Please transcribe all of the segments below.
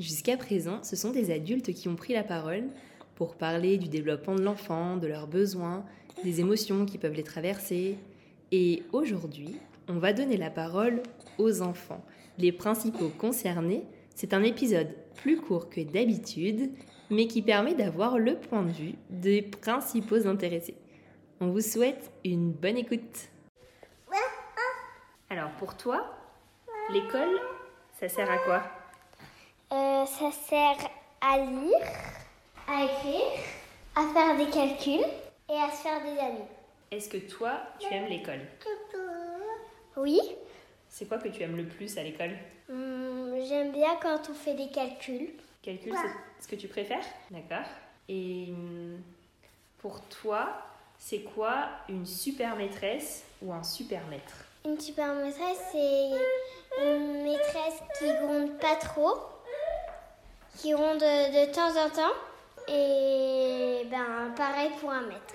Jusqu'à présent, ce sont des adultes qui ont pris la parole pour parler du développement de l'enfant, de leurs besoins, des émotions qui peuvent les traverser. Et aujourd'hui, on va donner la parole aux enfants, les principaux concernés. C'est un épisode plus court que d'habitude, mais qui permet d'avoir le point de vue des principaux intéressés. On vous souhaite une bonne écoute. Alors pour toi, l'école, ça sert à quoi? Euh, Ça sert à lire, à écrire, à faire des calculs et à se faire des amis. Est-ce que toi, tu aimes l'école? Oui, C'est quoi que tu aimes le plus à l'école? Hum, j'aime bien quand on fait des calculs. Calcul, c'est ce que tu préfères? D'accord. Et hum, pour toi, c'est quoi une super maîtresse ou un super maître? Une super maîtresse, c'est une maîtresse qui gronde pas trop, qui gronde de temps en temps. Et ben pareil pour un maître.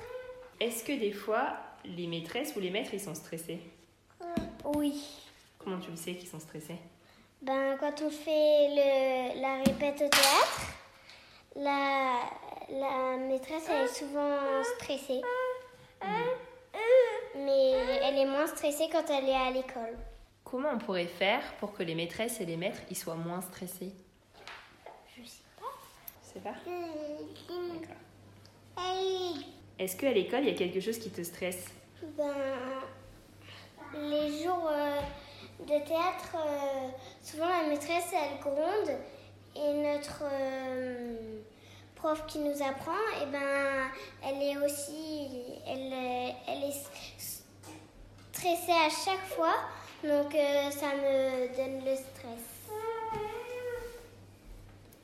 Est-ce que des fois, les maîtresses ou les maîtres, ils sont stressés? Oui. Comment tu le sais qu'ils sont stressés? Ben, quand on fait le, la répète au théâtre, la, la maîtresse elle est souvent stressée. Mais elle est moins stressée quand elle est à l'école. Comment on pourrait faire pour que les maîtresses et les maîtres, ils soient moins stressés Je sais pas. Tu sais pas D'accord. Est-ce qu'à l'école, il y a quelque chose qui te stresse? Ben, les jours euh, de théâtre, euh, souvent la maîtresse elle gronde et notre euh, prof qui nous apprend, et ben, elle est aussi, elle, elle est stressée à chaque fois, donc ça me donne le stress.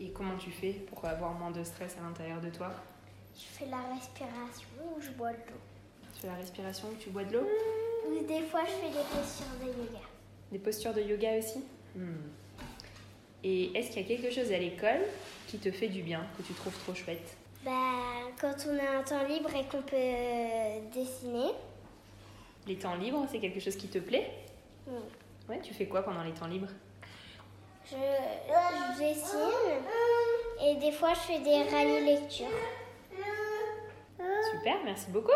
Et comment tu fais pour avoir moins de stress à l'intérieur de toi? Je fais la respiration ou je bois de l'eau. Tu fais la respiration ou tu bois de l'eau? Ou des fois je fais des postures de yoga. Des postures de yoga aussi? Hmm. Et est-ce qu'il y a quelque chose à l'école qui te fait du bien, que tu trouves trop chouette? Bah, quand on a un temps libre et qu'on peut euh, dessiner. Les temps libres, c'est quelque chose qui te plaît? Oui. Ouais, tu fais quoi pendant les temps libres? Je, je dessine et des fois je fais des rallyes lecture. Super, merci beaucoup.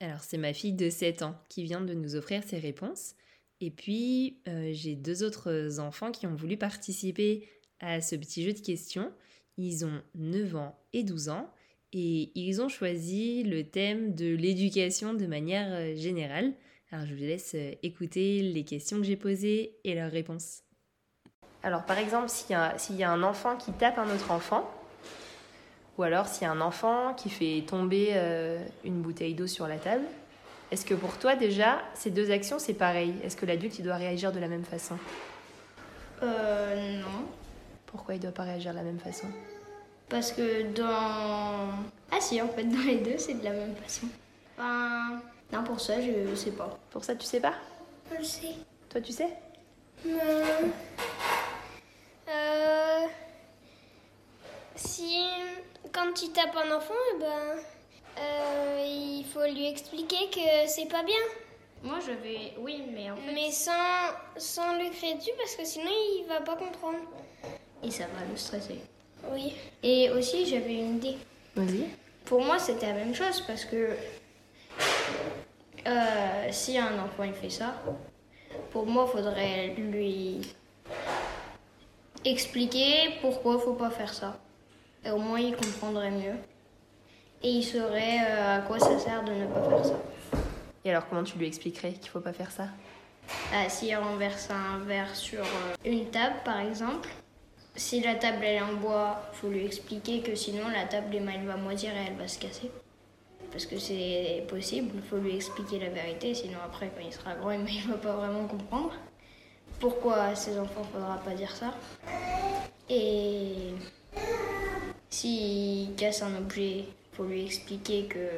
Alors, c'est ma fille de 7 ans qui vient de nous offrir ses réponses. Et puis, euh, j'ai deux autres enfants qui ont voulu participer à ce petit jeu de questions. Ils ont 9 ans et 12 ans et ils ont choisi le thème de l'éducation de manière euh, générale. Alors, je vous laisse euh, écouter les questions que j'ai posées et leurs réponses. Alors, par exemple, s'il y, y a un enfant qui tape un autre enfant, ou alors s'il y a un enfant qui fait tomber euh, une bouteille d'eau sur la table, est-ce que pour toi déjà, ces deux actions, c'est pareil? Est-ce que l'adulte, il doit réagir de la même façon? Euh, non. Pourquoi il doit pas réagir de la même façon? Parce que dans. Ah si, en fait, dans les deux, c'est de la même façon. Enfin. Non, pour ça, je sais pas. Pour ça, tu sais pas? Je sais. Toi, tu sais? Euh, si quand il tape un enfant, eh ben, euh, il faut lui expliquer que c'est pas bien. Moi, j'avais. Oui, mais en fait. Mais sans, sans le crier dessus parce que sinon il va pas comprendre. Et ça va le stresser. Oui. Et aussi, j'avais une idée. Vas-y. Pour moi, c'était la même chose parce que euh, si un enfant il fait ça, pour moi, il faudrait lui expliquer pourquoi il faut pas faire ça. Et au moins, il comprendrait mieux. Et il saurait euh, à quoi ça sert de ne pas faire ça. Et alors, comment tu lui expliquerais qu'il faut pas faire ça? Euh, si il renverse un verre sur euh, une table, par exemple, si la table elle est en bois, faut lui expliquer que sinon la table elle va moisir et elle va se casser. Parce que c'est possible, il faut lui expliquer la vérité, sinon après quand il sera grand, il va pas vraiment comprendre. Pourquoi à ses enfants faudra pas dire ça? Et s'il casse un objet, faut lui expliquer que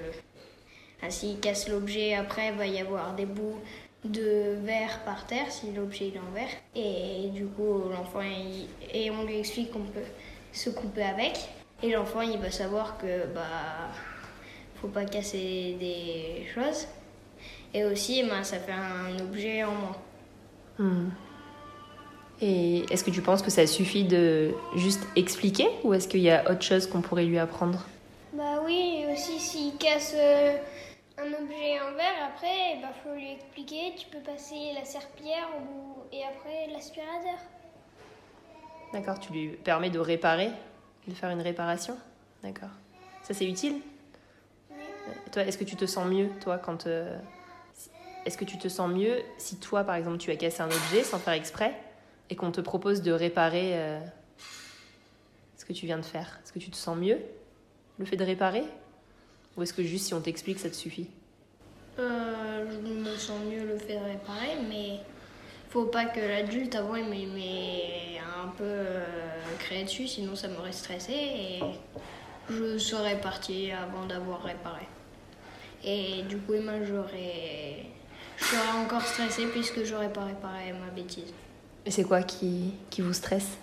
ah, s'il casse l'objet, après il va y avoir des bouts de verre par terre si l'objet est en verre. Et du coup, l'enfant, et on lui explique qu'on peut se couper avec. Et l'enfant, il va savoir que bah faut pas casser des choses. Et aussi, ben, ça fait un objet en moins. Hmm. Et est-ce que tu penses que ça suffit de juste expliquer ou est-ce qu'il y a autre chose qu'on pourrait lui apprendre? Bah oui, aussi s'il casse euh, un objet en verre, après, il faut lui expliquer, tu peux passer la serpillière ou, et après l'aspirateur. D'accord, tu lui permets de réparer, de faire une réparation? D'accord. Ça c'est utile? Et Toi, est-ce que tu te sens mieux, toi, quand... euh, Est-ce que tu te sens mieux si toi, par exemple, tu as cassé un objet sans faire exprès? Et qu'on te propose de réparer euh, ce que tu viens de faire Est-ce que tu te sens mieux, le fait de réparer? Ou est-ce que juste si on t'explique, ça te suffit? Euh, je me sens mieux le fait de réparer, mais faut pas que l'adulte avant il m'ait- un peu euh, créé dessus, sinon ça m'aurait stressé et je serais partie avant d'avoir réparé. Et du coup, moi j'aurais. Je serais encore stressée puisque j'aurais pas réparé ma bêtise. Et c'est quoi qui, qui vous stresse?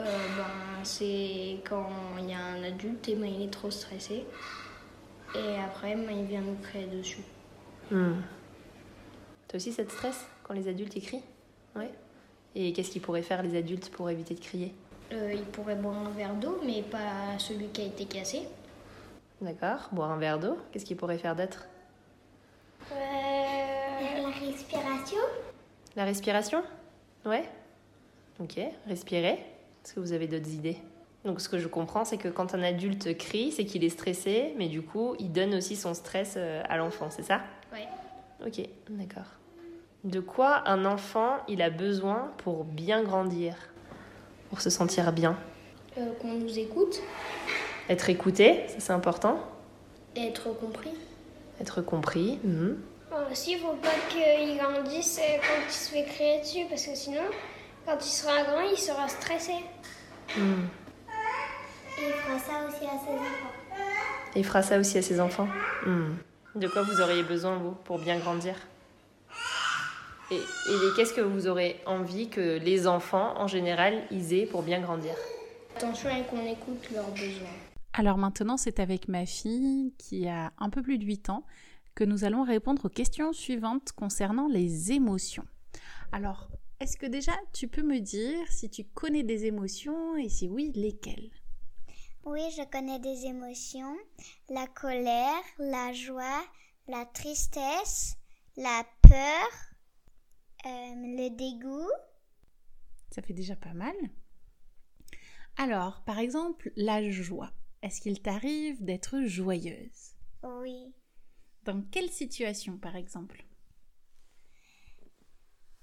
Euh, ben, c'est quand il y a un adulte et ben, il est trop stressé. Et après, ben, il vient nous créer dessus. Hmm. Toi aussi, ça te stresse quand les adultes écrient? Ouais. Et qu'est-ce qu'ils pourraient faire les adultes pour éviter de crier? Euh, il pourrait boire un verre d'eau, mais pas celui qui a été cassé. D'accord. Boire un verre d'eau. Qu'est-ce qu'ils pourraient faire d'autre? Euh, la respiration La respiration? Ouais. Ok. Respirer. Est-ce que vous avez d'autres idées? Donc, ce que je comprends, c'est que quand un adulte crie, c'est qu'il est stressé, mais du coup, il donne aussi son stress euh, à l'enfant, c'est ça? Ouais. Ok, d'accord. De quoi un enfant il a besoin pour bien grandir? Pour se sentir bien? Euh, qu'on nous écoute Être écouté, ça c'est important? et être compris. Être compris. mhm. Aussi, il faut pas qu'il grandisse euh, quand il se fait crier dessus, parce que sinon, quand il sera grand, il sera stressé. Mhm. Et il fera ça aussi à ses enfants. Et il fera ça aussi à ses enfants. Mhm. De quoi vous auriez besoin, vous, pour bien grandir? Et, et qu'est-ce que vous aurez envie que les enfants, en général, ils aient pour bien grandir? Attention et qu'on écoute leurs besoins. Alors maintenant, c'est avec ma fille qui a un peu plus de 8 ans que nous allons répondre aux questions suivantes concernant les émotions. Alors, est-ce que déjà tu peux me dire si tu connais des émotions et si oui, lesquelles? Oui, je connais des émotions. La colère, la joie, la tristesse, la peur, euh, le dégoût. Ça fait déjà pas mal. Alors, par exemple, la joie. Est-ce qu'il t'arrive d'être joyeuse? Oui. Dans quelle situation, par exemple?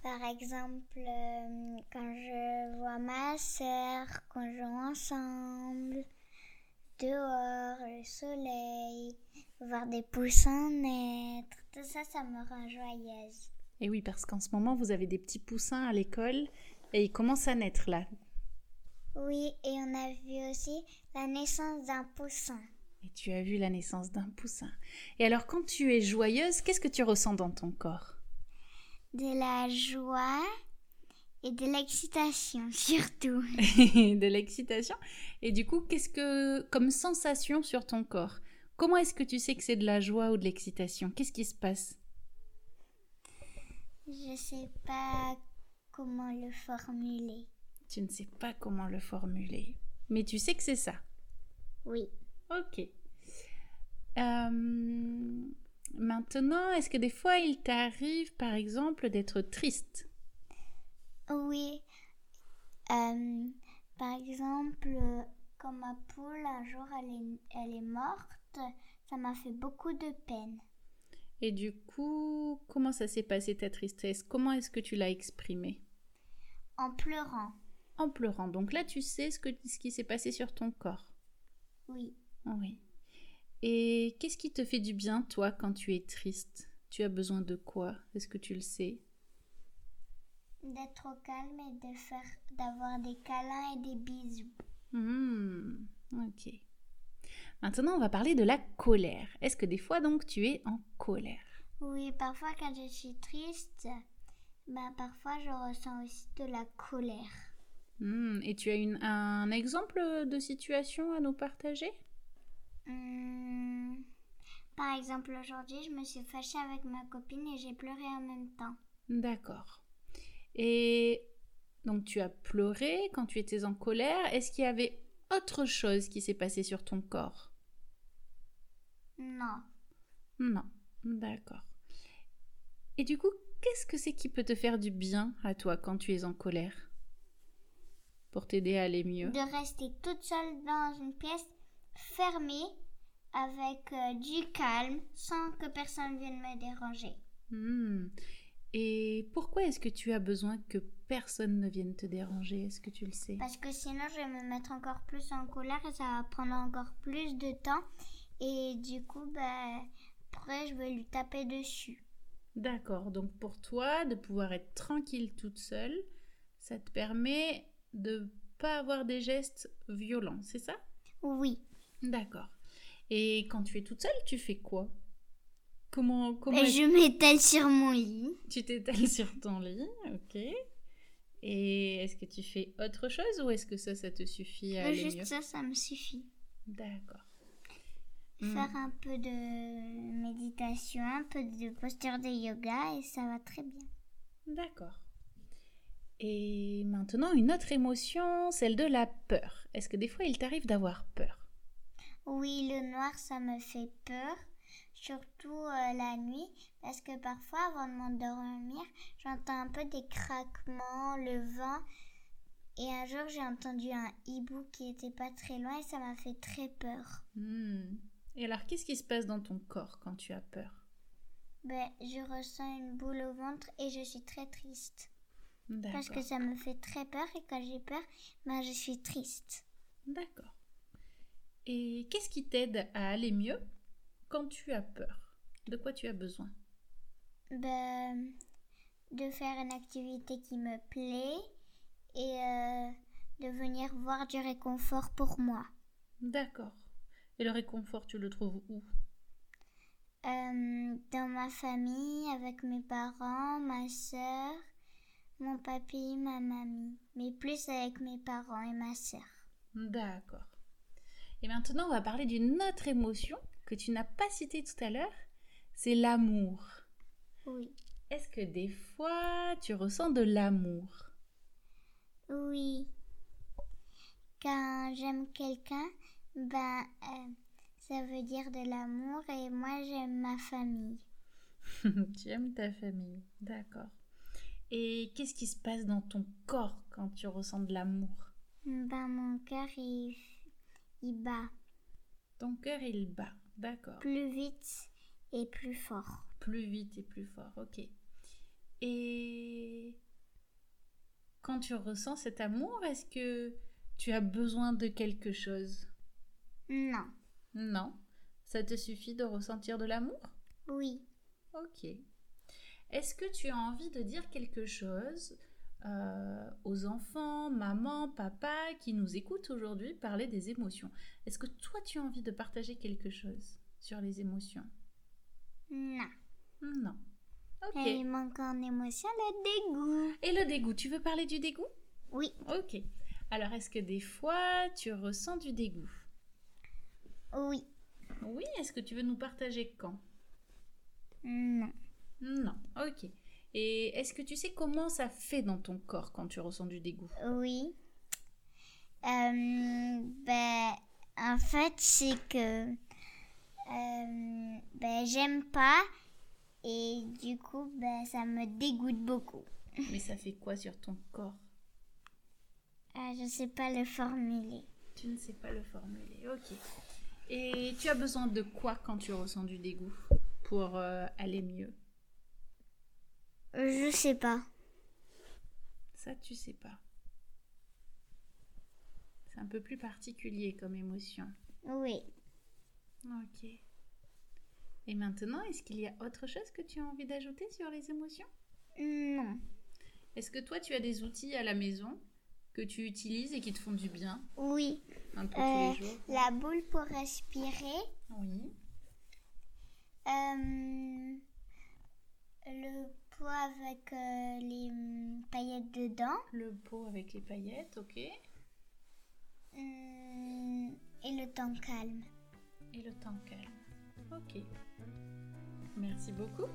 Par exemple, euh, quand je vois ma sœur, qu'on joue ensemble, dehors, le soleil, voir des poussins naître, tout ça, ça me rend joyeuse. Et oui, parce qu'en ce moment, vous avez des petits poussins à l'école et ils commencent à naître là. Oui, et on a vu aussi la naissance d'un poussin. Et tu as vu la naissance d'un poussin. Et alors, quand tu es joyeuse, qu'est-ce que tu ressens dans ton corps? De la joie Et de l'excitation, surtout. de l'excitation. Et du coup, qu'est-ce que, comme sensation sur ton corps? Comment est-ce que tu sais que c'est de la joie ou de l'excitation? Qu'est-ce qui se passe? Je sais pas comment le formuler. Tu ne sais pas comment le formuler. Mais tu sais que c'est ça? Oui. Ok. Euh, maintenant, est-ce que des fois il t'arrive, par exemple, d'être triste? Oui. Euh, par exemple, quand ma poule, un jour, elle est, elle est morte, ça m'a fait beaucoup de peine. Et du coup, comment ça s'est passé ta tristesse? Comment est-ce que tu l'as exprimée? En pleurant. En pleurant. Donc là, tu sais ce, que, ce qui s'est passé sur ton corps. Oui. Oui. Et qu'est-ce qui te fait du bien, toi, quand tu es triste? Tu as besoin de quoi? Est-ce que tu le sais? D'être au calme et de faire, d'avoir des câlins et des bisous. Hmm, ok. Maintenant, on va parler de la colère. Est-ce que des fois, donc, tu es en colère? Oui, parfois quand je suis triste, bah, parfois je ressens aussi de la colère. Hmm, et tu as une, un exemple de situation à nous partager? Hmm, Par exemple, aujourd'hui, je me suis fâchée avec ma copine et j'ai pleuré en même temps. D'accord. Et donc tu as pleuré quand tu étais en colère. Est-ce qu'il y avait autre chose qui s'est passé sur ton corps? Non. Non. D'accord. Et du coup, qu'est-ce que c'est qui peut te faire du bien à toi quand tu es en colère? Pour t'aider à aller mieux? De rester toute seule dans une pièce fermée avec euh, du calme sans que personne vienne me déranger. Hmm. Et pourquoi est-ce que tu as besoin que personne ne vienne te déranger? Est-ce que tu le sais? Parce que sinon, je vais me mettre encore plus en colère et ça va prendre encore plus de temps. Et du coup, bah, après, je vais lui taper dessus. D'accord. Donc pour toi, de pouvoir être tranquille toute seule, ça te permet de pas avoir des gestes violents, c'est ça? Oui. D'accord. Et quand tu es toute seule, tu fais quoi? Comment comment est-ce- je m'étale sur mon lit. tu t'étales sur ton lit, ok Et est-ce que tu fais autre chose ou est-ce que ça, ça te suffit à aller juste mieux? ça, ça me suffit. D'accord. Hmm. Faire un peu de méditation, un peu de posture de yoga et ça va très bien. D'accord. Et maintenant, une autre émotion, celle de la peur. Est-ce que des fois, il t'arrive d'avoir peur? Oui, le noir, ça me fait peur, surtout euh, la nuit, parce que parfois, avant de m'endormir, j'entends un peu des craquements, le vent. Et un jour, j'ai entendu un hibou qui était pas très loin et ça m'a fait très peur. Hmm. Et alors, qu'est-ce qui se passe dans ton corps quand tu as peur? Ben, je ressens une boule au ventre et je suis très triste. Parce que ça me fait très peur et quand j'ai peur, ben, je suis triste. D'accord. Et qu'est-ce qui t'aide à aller mieux quand tu as peur? De quoi tu as besoin? Ben, de faire une activité qui me plaît et euh, de venir voir du réconfort pour moi. D'accord. Et le réconfort, tu le trouves où? Euh, dans ma famille, avec mes parents, ma soeur, mon papy, ma mamie. Mais plus avec mes parents et ma soeur. D'accord. Et maintenant, on va parler d'une autre émotion que tu n'as pas citée tout à l'heure. C'est l'amour. Oui. Est-ce que des fois, tu ressens de l'amour? Oui. Quand j'aime quelqu'un, ben, euh, ça veut dire de l'amour et moi j'aime ma famille. Tu aimes ta famille. D'accord. Et qu'est-ce qui se passe dans ton corps quand tu ressens de l'amour? Ben, mon cœur, il, il bat Ton cœur, il bat. D'accord. plus vite et plus fort. Plus vite et plus fort. Ok. Et quand tu ressens cet amour, est-ce que tu as besoin de quelque chose? Non. Non. Ça te suffit de ressentir de l'amour? Oui. Ok. Est-ce que tu as envie de dire quelque chose euh, aux enfants, maman, papa qui nous écoutent aujourd'hui parler des émotions Est-ce que toi tu as envie de partager quelque chose sur les émotions? Non. Non. Ok. Et il manque en émotion le dégoût. Et le dégoût, tu veux parler du dégoût? Oui, Ok. Alors, est-ce que des fois, tu ressens du dégoût? Oui, Oui, est-ce que tu veux nous partager quand? Non. Non, ok. Et est-ce que tu sais comment ça fait dans ton corps quand tu ressens du dégoût? Oui. Euh, ben, en fait, c'est que euh, ben, j'aime pas et du coup, ben, ça me dégoûte beaucoup. Mais ça fait quoi sur ton corps? Ah, je sais pas le formuler. Tu ne sais pas le formuler, ok. Et tu as besoin de quoi quand tu ressens du dégoût pour euh, aller mieux? Je sais pas. Ça, tu sais pas. C'est un peu plus particulier comme émotion. Oui. Ok. Et maintenant, est-ce qu'il y a autre chose que tu as envie d'ajouter sur les émotions? Non. Est-ce que toi, tu as des outils à la maison que tu utilises et qui te font du bien? Oui. un peu Euh, tous les jours la boule pour respirer. Oui. Euh, le pot avec euh, les hum, paillettes dedans. Le pot avec les paillettes, ok. Et Hum, et le temps calme. le temps calme. Ok. Merci beaucoup.